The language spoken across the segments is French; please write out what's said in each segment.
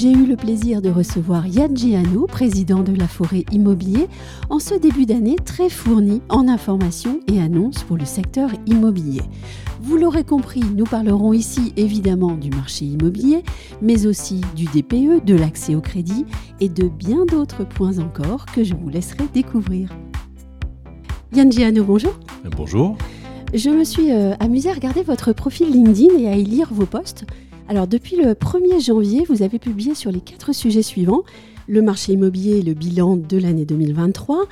J'ai eu le plaisir de recevoir Yann Giano, président de la Forêt Immobilier, en ce début d'année très fourni en informations et annonces pour le secteur immobilier. Vous l'aurez compris, nous parlerons ici évidemment du marché immobilier, mais aussi du DPE, de l'accès au crédit et de bien d'autres points encore que je vous laisserai découvrir. Yann Giano, bonjour. Bonjour. Je me suis euh, amusée à regarder votre profil LinkedIn et à y lire vos posts. Alors depuis le 1er janvier, vous avez publié sur les quatre sujets suivants. Le marché immobilier le bilan de l'année 2023,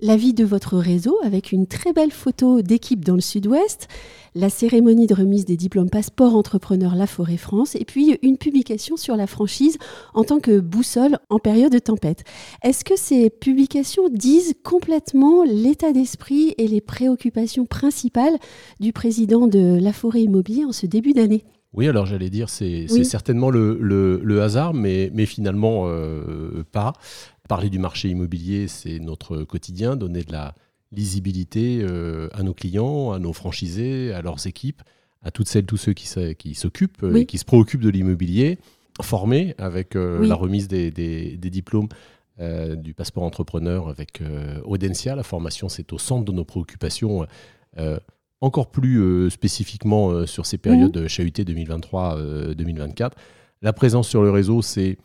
la vie de votre réseau avec une très belle photo d'équipe dans le sud-ouest, la cérémonie de remise des diplômes passeport entrepreneur La Forêt France. Et puis une publication sur la franchise en tant que boussole en période de tempête. Est-ce que ces publications disent complètement l'état d'esprit et les préoccupations principales du président de La Forêt Immobilier en ce début d'année? Oui, alors j'allais dire, c'est certainement le, hasard, mais, mais finalement euh, pas. Parler du marché immobilier, c'est notre quotidien, donner de la lisibilité euh, à nos clients, à nos franchisés, à leurs équipes, à toutes celles, tous ceux qui, s'occupent, et qui se préoccupent de l'immobilier, formés avec euh, la remise des, diplômes du passeport entrepreneur avec Audencia. La formation, c'est au centre de nos préoccupations encore plus spécifiquement sur ces périodes mmh. chahutées 2023-2024. La présence sur le réseau, c'est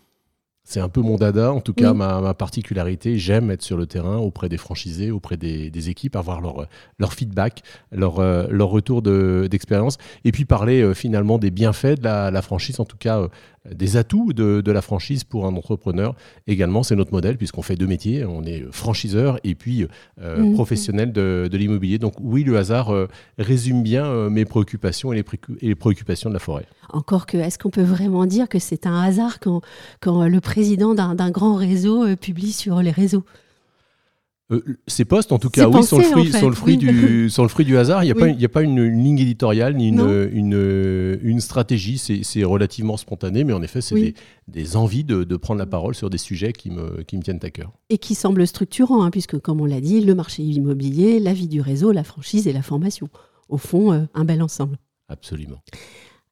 c'est un peu mon dada, en tout cas ma, particularité. J'aime être sur le terrain auprès des franchisés, auprès des, équipes, avoir leur, leur feedback, leur, euh, leur retour d'expérience, et puis parler euh, finalement des bienfaits de la, franchise, en tout cas euh, des atouts de, la franchise pour un entrepreneur. Également, c'est notre modèle puisqu'on fait deux métiers. On est franchiseur et puis euh, mhm. professionnel de, l'immobilier. Donc oui, le hasard euh, résume bien euh, mes préoccupations et les, préoccupations de la forêt. Encore que, est-ce qu'on peut vraiment dire que c'est un hasard quand, quand le président d'un grand réseau publie sur les réseaux? Euh, ces postes, en tout cas, oui, sont le fruit, le fruit du, le fruit du hasard. Il n'y a, a, pas une, ligne éditoriale ni une, une, une, stratégie. C'est relativement spontané, mais en effet, c'est des, des, envies de, de, prendre la parole sur des sujets qui me, qui me tiennent à cœur. Et qui semblent structurants, hein, puisque, comme on l'a dit, le marché immobilier, la vie du réseau, la franchise et la formation. Au fond, euh, un bel ensemble. Absolument.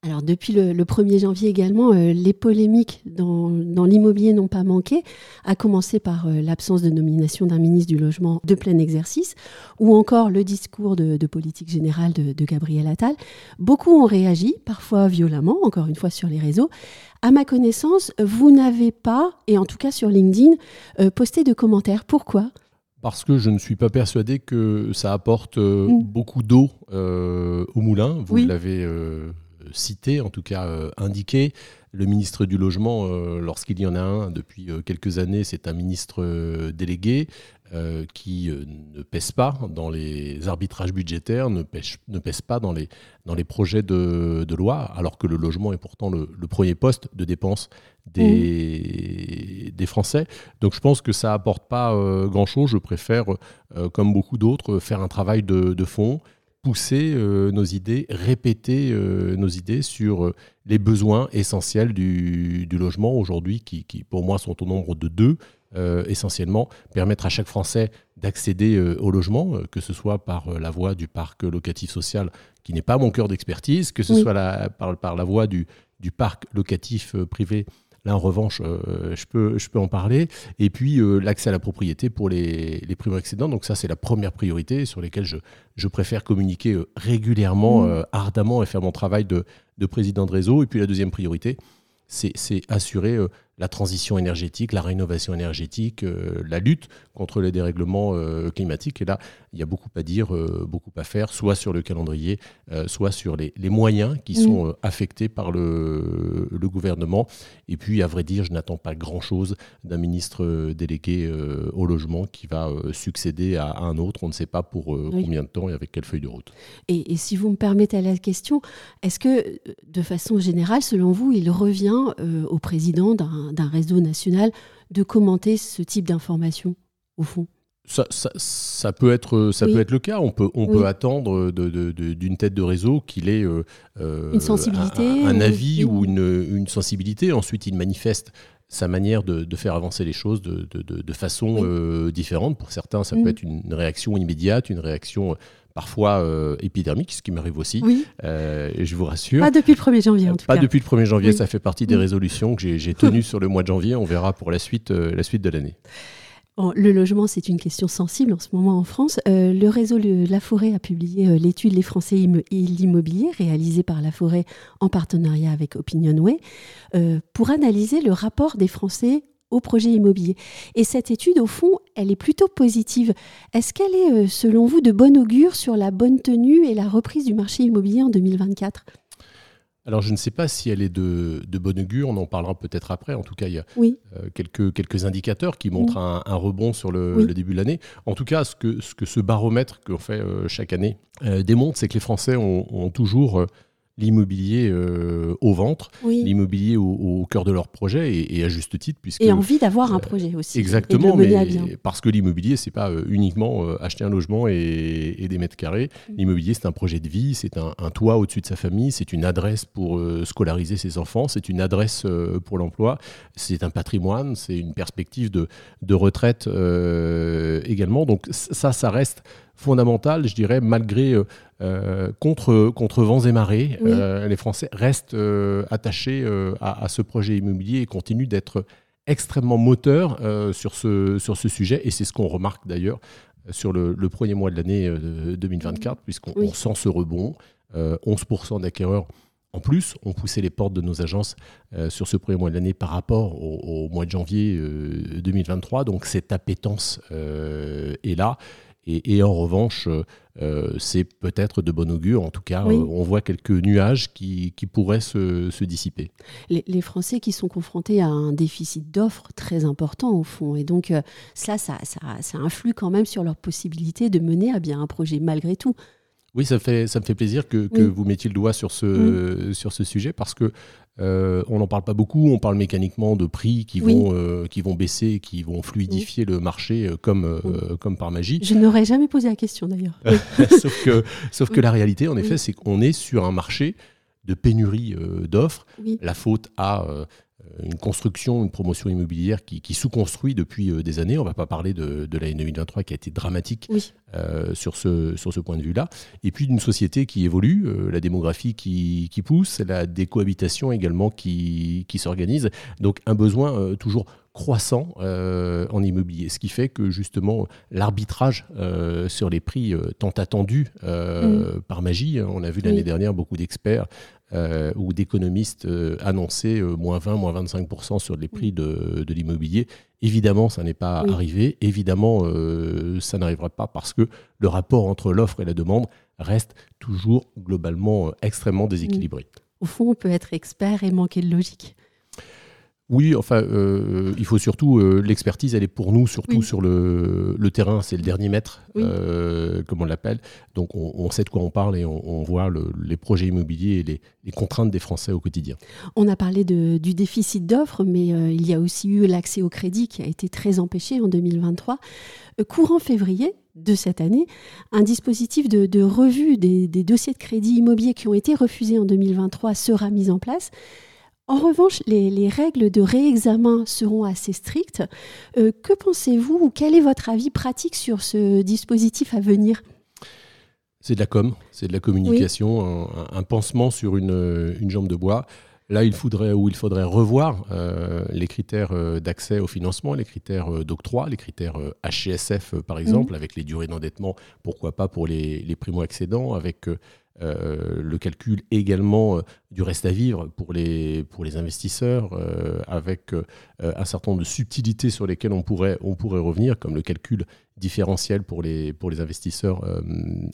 Alors depuis le, 1er janvier également, euh, les polémiques dans, l'immobilier n'ont pas manqué, à commencer par euh, l'absence de nomination d'un ministre du logement de plein exercice, ou encore le discours de, politique générale de, Gabriel Attal. Beaucoup ont réagi, parfois violemment, encore une fois sur les réseaux. À ma connaissance, vous n'avez pas, et en tout cas sur LinkedIn, euh, posté de commentaires. Pourquoi? Parce que je ne suis pas persuadé que ça apporte mm. beaucoup d'eau au moulin. Vous l'avez cité, en tout cas euh, indiqué. Le ministre du Logement, euh, lorsqu'il y en a un depuis euh, quelques années, c'est un ministre délégué qui ne pèse pas dans les arbitrages budgétaires, ne pèse, ne pèse pas dans les, dans les projets de, loi, alors que le logement est pourtant le, premier poste de dépense des, des, Français. Donc je pense que ça apporte pas grand-chose. Je préfère, comme beaucoup d'autres, faire un travail de, de fond, pousser euh, nos idées, répéter euh, nos idées sur euh, les besoins essentiels du, logement aujourd'hui, qui, pour moi sont au nombre de deux, essentiellement, permettre à chaque Français d'accéder au logement, que ce soit par la voie du parc locatif social, qui n'est pas mon cœur d'expertise, que ce soit la, par, par, la voie du, du parc locatif privé Là, en revanche, euh, je, peux, je peux en parler. Et puis, euh, l'accès à la propriété pour les, les primo-accédants. Donc, ça, c'est la première priorité sur laquelle je, je préfère communiquer euh, régulièrement, mmh. ardemment et faire mon travail de, de président de réseau. Et puis, la deuxième priorité, c'est assurer la transition énergétique, la rénovation énergétique, euh, la lutte contre les dérèglements euh, climatiques. Et là, il y a beaucoup à dire, euh, beaucoup à faire, soit sur le calendrier, soit sur les, moyens qui sont affectés par le, le, gouvernement. Et puis, à vrai dire, je n'attends pas grand-chose d'un ministre délégué au logement qui va succéder à, un autre. On ne sait pas pour combien de temps et avec quelle feuille de route. Et, et si vous me permettez la question, est-ce que, de façon générale, selon vous, il revient au président d'un d'un réseau national de commenter ce type d'informations, au fond ça, peut être, ça peut être le cas. On peut, on peut attendre d'une tête de réseau qu'il ait euh, une sensibilité, un, avis ou une, une, sensibilité. Ensuite, il manifeste sa manière de, faire avancer les choses de, de façon euh, différente. Pour certains, ça peut mm. être une réaction immédiate, une réaction euh, parfois euh, épidermique, ce qui m'arrive aussi. et je vous rassure. Pas depuis le 1er janvier, en tout cas. Pas depuis le 1er janvier, ça fait partie des résolutions que j'ai tenues sur le mois de janvier. On verra pour la suite, la suite de l'année le logement, c'est une question sensible en ce moment en France. Euh, le réseau La Forêt a publié euh, l'étude Les Français et l'immobilier, réalisée par La Forêt en partenariat avec Opinionway, euh, pour analyser le rapport des Français au projet immobilier. Et cette étude, au fond, elle est plutôt positive. Est-ce qu'elle est, selon vous, de bon augure sur la bonne tenue et la reprise du marché immobilier en 2024 alors, je ne sais pas si elle est de, de bon augure, on en parlera peut-être après. En tout cas, il y a euh, quelques, quelques indicateurs qui montrent un, rebond sur le, début de l'année. En tout cas, ce que ce, que ce baromètre qu'on fait euh, chaque année euh, démontre, c'est que les Français ont, ont toujours l'immobilier euh, au ventre, l'immobilier au, cœur de leur projet et, à juste titre. Puisque, et envie d'avoir un euh, projet aussi. Exactement, mais parce que l'immobilier, c'est pas euh, uniquement acheter un logement et, des mètres carrés. Mm. L'immobilier, c'est un projet de vie, c'est un, toit au-dessus de sa famille, c'est une adresse pour scolariser ses enfants, c'est une adresse pour l'emploi, c'est un patrimoine, c'est une perspective de, de retraite également. Donc ça, ça reste fondamental, je dirais, malgré euh, contre, contre vents et marées. Euh, les Français restent euh, attachés à, ce projet immobilier et continuent d'être extrêmement moteurs sur, ce, sur ce sujet. Et c'est ce qu'on remarque d'ailleurs sur le, premier mois de l'année 2024, puisqu'on sent ce rebond. 11% d'acquéreurs en plus ont poussé les portes de nos agences sur ce premier mois de l'année par rapport au, au, mois de janvier 2023. Donc cette appétence est là. Et, en revanche, euh, c'est peut-être de bon augure. En tout cas, euh, on voit quelques nuages qui, pourraient se, dissiper. Les, Français qui sont confrontés à un déficit d'offres très important au fond. Et donc, euh, ça, ça, ça, influe quand même sur leur possibilité de mener à bien un projet malgré tout. Oui, ça, fait, ça me fait plaisir que, que vous mettiez le doigt sur ce, sur ce sujet parce que euh, on n'en parle pas beaucoup, on parle mécaniquement de prix qui, vont, euh, qui vont baisser, qui vont fluidifier le marché euh, comme, comme par magie. Je n'aurais jamais posé la question d'ailleurs. sauf, que, sauf que la réalité, en effet, c'est qu'on est sur un marché de pénurie d'offres. La faute à une construction, une promotion immobilière qui, sous-construit depuis euh, des années. On ne va pas parler de, l'année 2023 qui a été dramatique euh, sur, ce, sur ce point de vue-là. Et puis d'une société qui évolue, euh, la démographie qui, pousse, la décohabitation également qui, qui s'organise. Donc un besoin toujours croissant en immobilier, ce qui fait que justement l'arbitrage sur les prix tant attendus mm. par magie, on a vu l'année dernière beaucoup d'experts euh, ou d'économistes euh, euh, moins 20, moins 25% sur les prix de, l'immobilier. Évidemment, ça n'est pas arrivé. Évidemment, ça n'arrivera pas parce que le rapport entre l'offre et la demande reste toujours globalement extrêmement déséquilibré. Au fond, on peut être expert et manquer de logique. Oui, enfin, euh, il faut surtout euh, l'expertise, elle est pour nous surtout sur le, terrain, c'est le dernier mètre, euh, comme on l'appelle. Donc, on, sait de quoi on parle et on, voit les projets immobiliers et les, contraintes des Français au quotidien. On a parlé du déficit d'offres, mais il y a aussi eu l'accès au crédit qui a été très empêché en 2023. courant février, de cette année, un dispositif de, revue des, des, dossiers de crédit immobilier qui ont été refusés en 2023 sera mis en place. En revanche, les, règles de réexamen seront assez strictes. Euh, que pensez-vous ou quel est votre avis pratique sur ce dispositif à venir? C'est de la com, c'est de la communication, un, pansement sur une, jambe de bois. Là, il faudrait ou il faudrait revoir euh, les critères euh, d'accès au financement, les critères d'octroi, les critères HCSF par exemple, mmh. avec les durées d'endettement, pourquoi pas pour les, les primo-accédants, avec euh, le calcul également euh, du reste à vivre pour les, pour les investisseurs, euh, avec un certain nombre de subtilités sur lesquelles on pourrait, on pourrait revenir, comme le calcul différentiel pour les, pour les investisseurs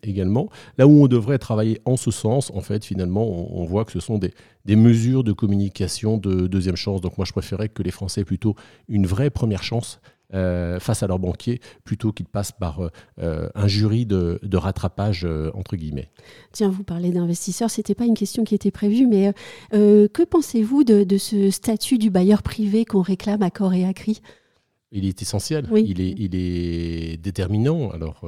également. Là où on devrait travailler en ce sens, en fait, finalement, on, voit que ce sont des, des, mesures de communication de deuxième chance. Donc moi, je préférais que les Français aient plutôt une vraie première chance face à leurs banquiers plutôt qu'ils passent par euh, un jury de, rattrapage, euh, entre guillemets. Tiens, vous parlez d'investisseurs, ce n'était pas une question qui était prévue, mais que pensez-vous de, ce statut du bailleur privé qu'on réclame à corps et à cri? Il est essentiel, il, est, il est déterminant. Alors,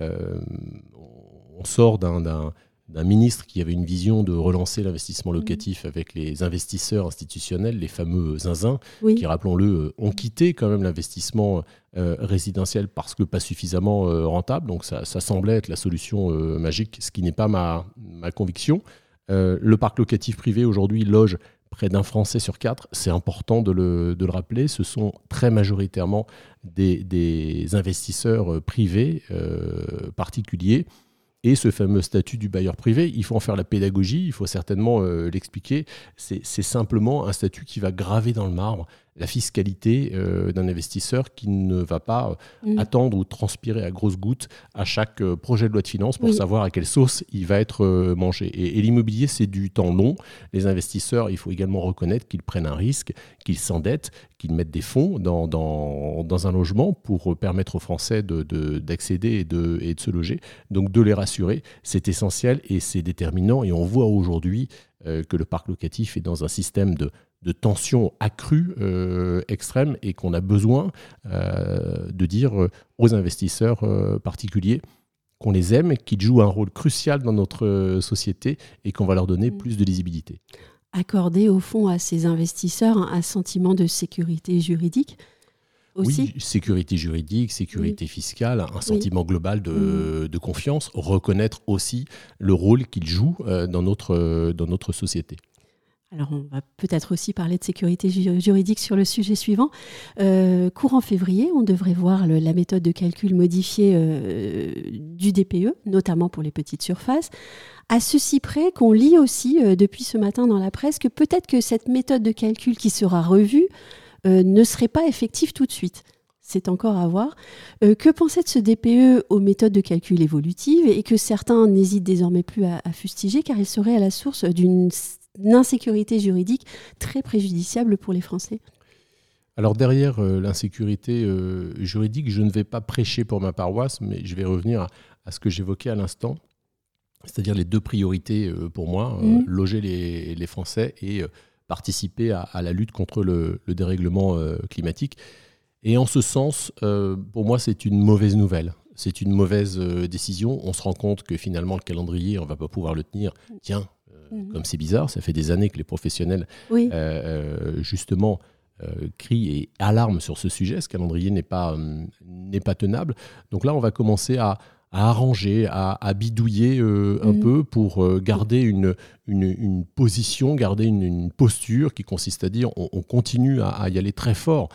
on sort d'un d'un ministre qui avait une vision de relancer l'investissement locatif avec les investisseurs institutionnels, les fameux zinzins, qui, rappelons-le, euh, ont quitté quand même l'investissement euh, résidentiel parce que pas suffisamment euh, rentable. Donc ça, semblait être la solution magique, ce qui n'est pas ma, ma conviction. le parc locatif privé aujourd'hui loge près d'un Français sur quatre. C'est important de le, de le, rappeler. Ce sont très majoritairement des, des investisseurs privés particuliers et ce fameux statut du bailleur privé, il faut en faire la pédagogie, il faut certainement euh, l'expliquer. C'est simplement un statut qui va graver dans le marbre la fiscalité euh, d'un investisseur qui ne va pas euh, mm. attendre ou transpirer à grosses gouttes à chaque euh, projet de loi de finances pour savoir à quelle sauce il va être mangé. Et, l'immobilier, c'est du temps long. Les investisseurs, il faut également reconnaître qu'ils prennent un risque, qu'ils s'endettent, qu'ils mettent des fonds dans, dans, dans, un logement pour permettre aux Français d'accéder de, et, de, et de se loger. Donc de les rassurer, c'est essentiel et c'est déterminant. Et on voit aujourd'hui que le parc locatif est dans un système de de tension accrue, euh, extrême, et qu'on a besoin euh, de dire euh, aux investisseurs particuliers qu'on les aime, qu'ils jouent un rôle crucial dans notre société et qu'on va leur donner mm. plus de lisibilité. Accorder au fond à ces investisseurs un sentiment de sécurité juridique aussi? Oui, sécurité juridique, sécurité fiscale, un sentiment global de, mm. de, confiance, reconnaître aussi le rôle qu'ils jouent dans, notre, dans notre société. Alors, on va peut-être aussi parler de sécurité juridique sur le sujet suivant. Euh, courant février, on devrait voir la méthode de calcul modifiée euh, du DPE, notamment pour les petites surfaces. À ceci près qu'on lit aussi euh, depuis ce matin dans la presse que peut-être que cette méthode de calcul qui sera revue ne serait pas effective tout de suite. C'est encore à voir. que penser de ce DPE aux méthodes de calcul évolutives et que certains n'hésitent désormais plus à, à fustiger car il serait à la source d'une une insécurité juridique très préjudiciable pour les Français. Alors derrière euh, l'insécurité euh, juridique, je ne vais pas prêcher pour ma paroisse, mais je vais revenir à, ce que j'évoquais à l'instant, c'est-à-dire les deux priorités euh, pour moi, mmh. loger les, Français et participer à, la lutte contre le, le dérèglement climatique. Et en ce sens, pour moi, c'est une mauvaise nouvelle. C'est une mauvaise décision. On se rend compte que finalement, le calendrier, on ne va pas pouvoir le tenir. Tiens, Mhm. Comme c'est bizarre, ça fait des années que les professionnels, euh, euh, justement, euh, crient et alarment sur ce sujet. Ce calendrier n'est pas, n'est pas tenable. Donc là, on va commencer à, arranger, à, bidouiller un mhm. peu pour garder une, une, position, garder une, posture qui consiste à dire on, continue à, y aller très fort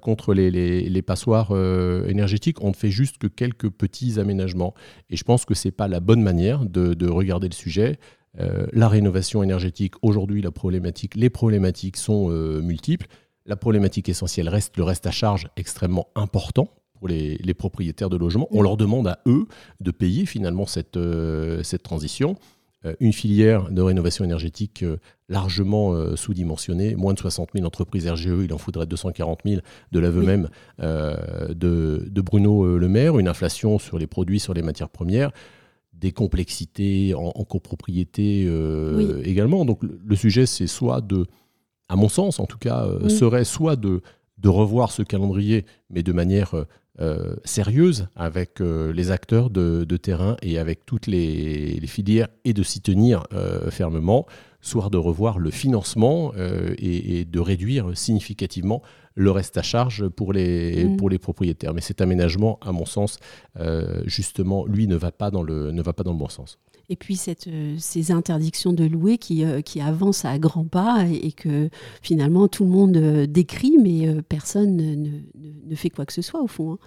contre les, les, passoires énergétiques. On ne fait juste que quelques petits aménagements. Et je pense que ce n'est pas la bonne manière de, de regarder le sujet. Euh, la rénovation énergétique, aujourd'hui, la problématique, les problématiques sont euh, multiples. La problématique essentielle reste le reste à charge extrêmement important pour les, propriétaires de logements. On leur demande à eux de payer finalement cette, euh, cette transition. une filière de rénovation énergétique largement sous-dimensionnée, moins de 60 000 entreprises RGE, il en faudrait 240 000 de l'aveu même de, de, Bruno Le Maire, une inflation sur les produits, sur les matières premières des complexités en, copropriété euh, également. Donc le, sujet, c'est soit de, à mon sens en tout cas, euh, serait soit de, de revoir ce calendrier, mais de manière euh, sérieuse avec les acteurs de, terrain et avec toutes les, filières et de s'y tenir fermement, soit de revoir le financement et, et, de réduire significativement le reste à charge pour les, mm. pour les propriétaires. Mais cet aménagement, à mon sens, euh, justement, lui, ne va, pas dans le, ne va pas dans le bon sens. Et puis cette, euh, ces interdictions de louer qui, euh, qui avancent à grands pas et, que finalement tout le monde décrit, mais personne ne, ne, fait quoi que ce soit au fond. Hein.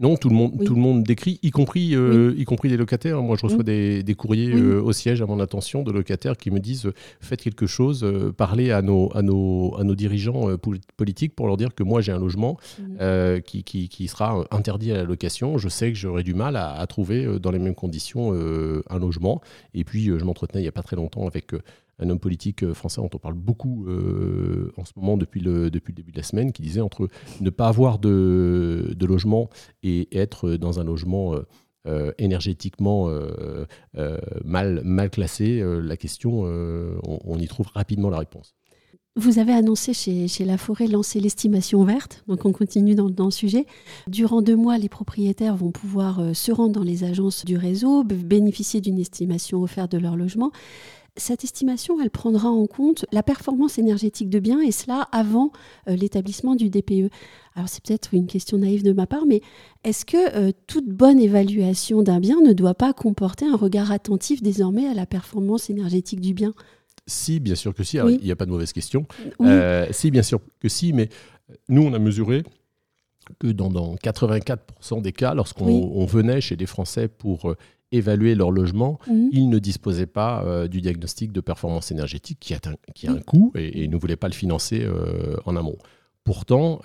Non, tout le monde, tout le monde décrit, y compris, euh, y compris des locataires. Moi, je reçois des, courriers euh, au siège à mon attention de locataires qui me disent faites quelque chose, euh, parlez à nos, à nos, à nos dirigeants politiques pour leur dire que moi j'ai un logement qui, qui, sera interdit à la location. Je sais que j'aurai du mal à, à, trouver dans les mêmes conditions un logement. Et puis, je m'entretenais il n'y a pas très longtemps avec un homme politique euh, français dont on parle beaucoup euh, en ce moment depuis le, depuis le début de la semaine, qui disait entre ne pas avoir de, logement et être dans un logement euh, énergétiquement mal, mal classé, la question, on, y trouve rapidement la réponse. Vous avez annoncé chez, chez La Forêt lancer l'estimation verte, donc on continue dans, le sujet. Durant deux mois, les propriétaires vont pouvoir se rendre dans les agences du réseau, bénéficier d'une estimation offerte de leur logement. Cette estimation, elle prendra en compte la performance énergétique de biens et cela avant euh, l'établissement du DPE. Alors c'est peut-être une question naïve de ma part, mais est-ce que euh, toute bonne évaluation d'un bien ne doit pas comporter un regard attentif désormais à la performance énergétique du bien? Si, bien sûr que si. il n'y a pas de mauvaise question. Euh, si, bien sûr que si, mais nous, on a mesuré que dans, 84% des cas, lorsqu'on venait chez des Français pour évaluer leur logement, mhm. ils ne disposaient pas euh, du diagnostic de performance énergétique qui a un, qui a un coût et, et, ne voulaient pas le financer en amont. Pourtant,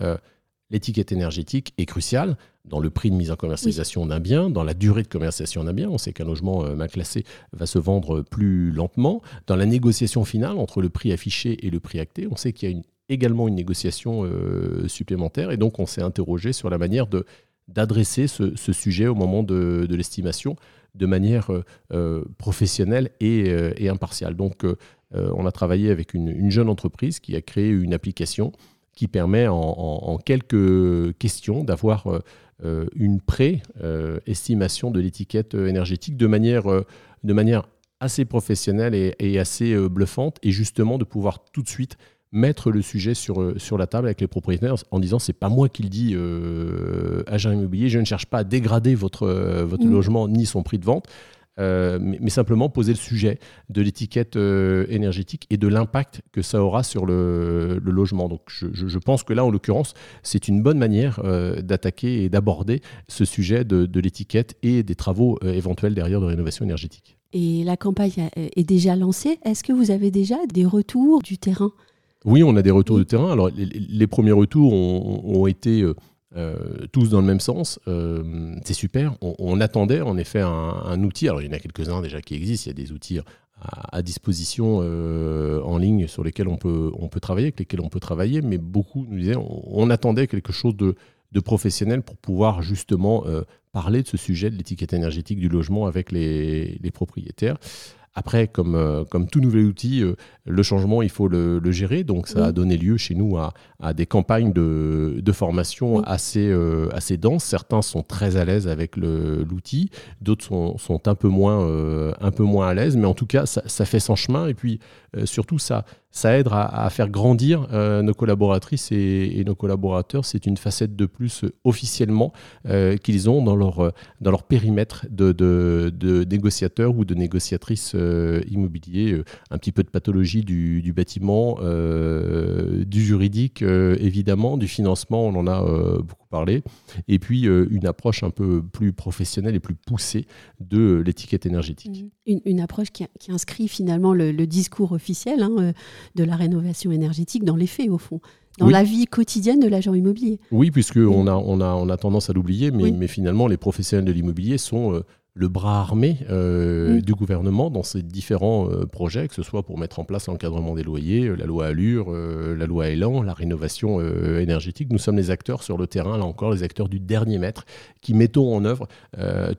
l'étiquette énergétique est cruciale dans le prix de mise en commercialisation d'un bien, dans la durée de commercialisation d'un bien. On sait qu'un logement euh, mal classé va se vendre plus lentement. Dans la négociation finale entre le prix affiché et le prix acté, on sait qu'il y a également une négociation euh, supplémentaire. Et donc, on s'est interrogé sur la manière de, d'adresser ce, sujet au moment de, l'estimation de manière euh, professionnelle et, impartiale. Donc, on a travaillé avec une, jeune entreprise qui a créé une application qui permet en, quelques questions d'avoir euh, euh, une pré-estimation de l'étiquette énergétique euh, de manière assez professionnelle et, assez bluffante, et justement de pouvoir tout de suite mettre le sujet sur, sur la table avec les propriétaires en disant c'est pas moi qui le dis agent immobilier, je ne cherche pas à dégrader votre, votre mmh. logement ni son prix de vente, euh, mais, simplement poser le sujet de l'étiquette euh, énergétique et de l'impact que ça aura sur le, logement. Donc je, pense que là, en l'occurrence, c'est une bonne manière euh, d'attaquer et d'aborder ce sujet de, l'étiquette et des travaux éventuels derrière de rénovation énergétique. Et la campagne est déjà lancée. Est-ce que vous avez déjà des retours du terrain? Oui, on a des retours du terrain. Alors les, premiers retours ont été euh, tous dans le même sens. Euh, c'est super. On, attendait en effet un, outil. Alors il y en a quelques-uns déjà qui existent. Il y a des outils à, disposition euh, en ligne sur lesquels on peut, on peut travailler, avec lesquels on peut travailler, mais beaucoup nous disaient on, attendait quelque chose de, professionnel pour pouvoir justement parler de ce sujet de l'étiquette énergétique du logement avec les, les propriétaires. Après, comme, euh, comme tout nouvel outil, euh, le changement, il faut le, gérer. Donc, ça a donné lieu chez nous à, à des campagnes de, de formation assez, euh, assez denses. Certains sont très à l'aise avec l'outil, d'autres sont, sont, un, peu moins, un peu moins à l'aise. Mais en tout cas, ça, ça fait son chemin. Et puis, surtout, ça, ça aide à, faire grandir euh, nos collaboratrices et, nos collaborateurs. C'est une facette de plus euh, officiellement euh, qu'ils ont dans leur, dans leur périmètre de, de, négociateurs ou de négociatrices immobiliers. Un petit peu de pathologie du, bâtiment, du juridique évidemment, du financement, on en a beaucoup parlé. Et puis une approche un peu plus professionnelle et plus poussée de l'étiquette énergétique. Une, approche qui, inscrit finalement le, discours officiel. Hein, de la rénovation énergétique dans les faits, au fond dans la vie quotidienne de l'agent immobilier. Oui, puisqu'on a, on a, on a tendance à l'oublier, mais, mais, finalement, les professionnels de l'immobilier sont euh, le bras armé euh, du gouvernement dans ces différents euh, projets, que ce soit pour mettre en place l'encadrement des loyers, euh, la loi Allure, la loi Elan, la rénovation énergétique. Nous sommes les acteurs sur le terrain, là encore, les acteurs du dernier mètre, qui mettons en œuvre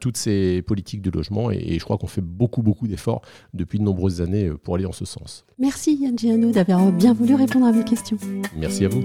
toutes ces politiques de logement. Et, je crois qu'on fait beaucoup, beaucoup d'efforts depuis de nombreuses années pour aller en ce sens. Merci Yann Giano d'avoir bien voulu répondre à mes questions. Merci à vous.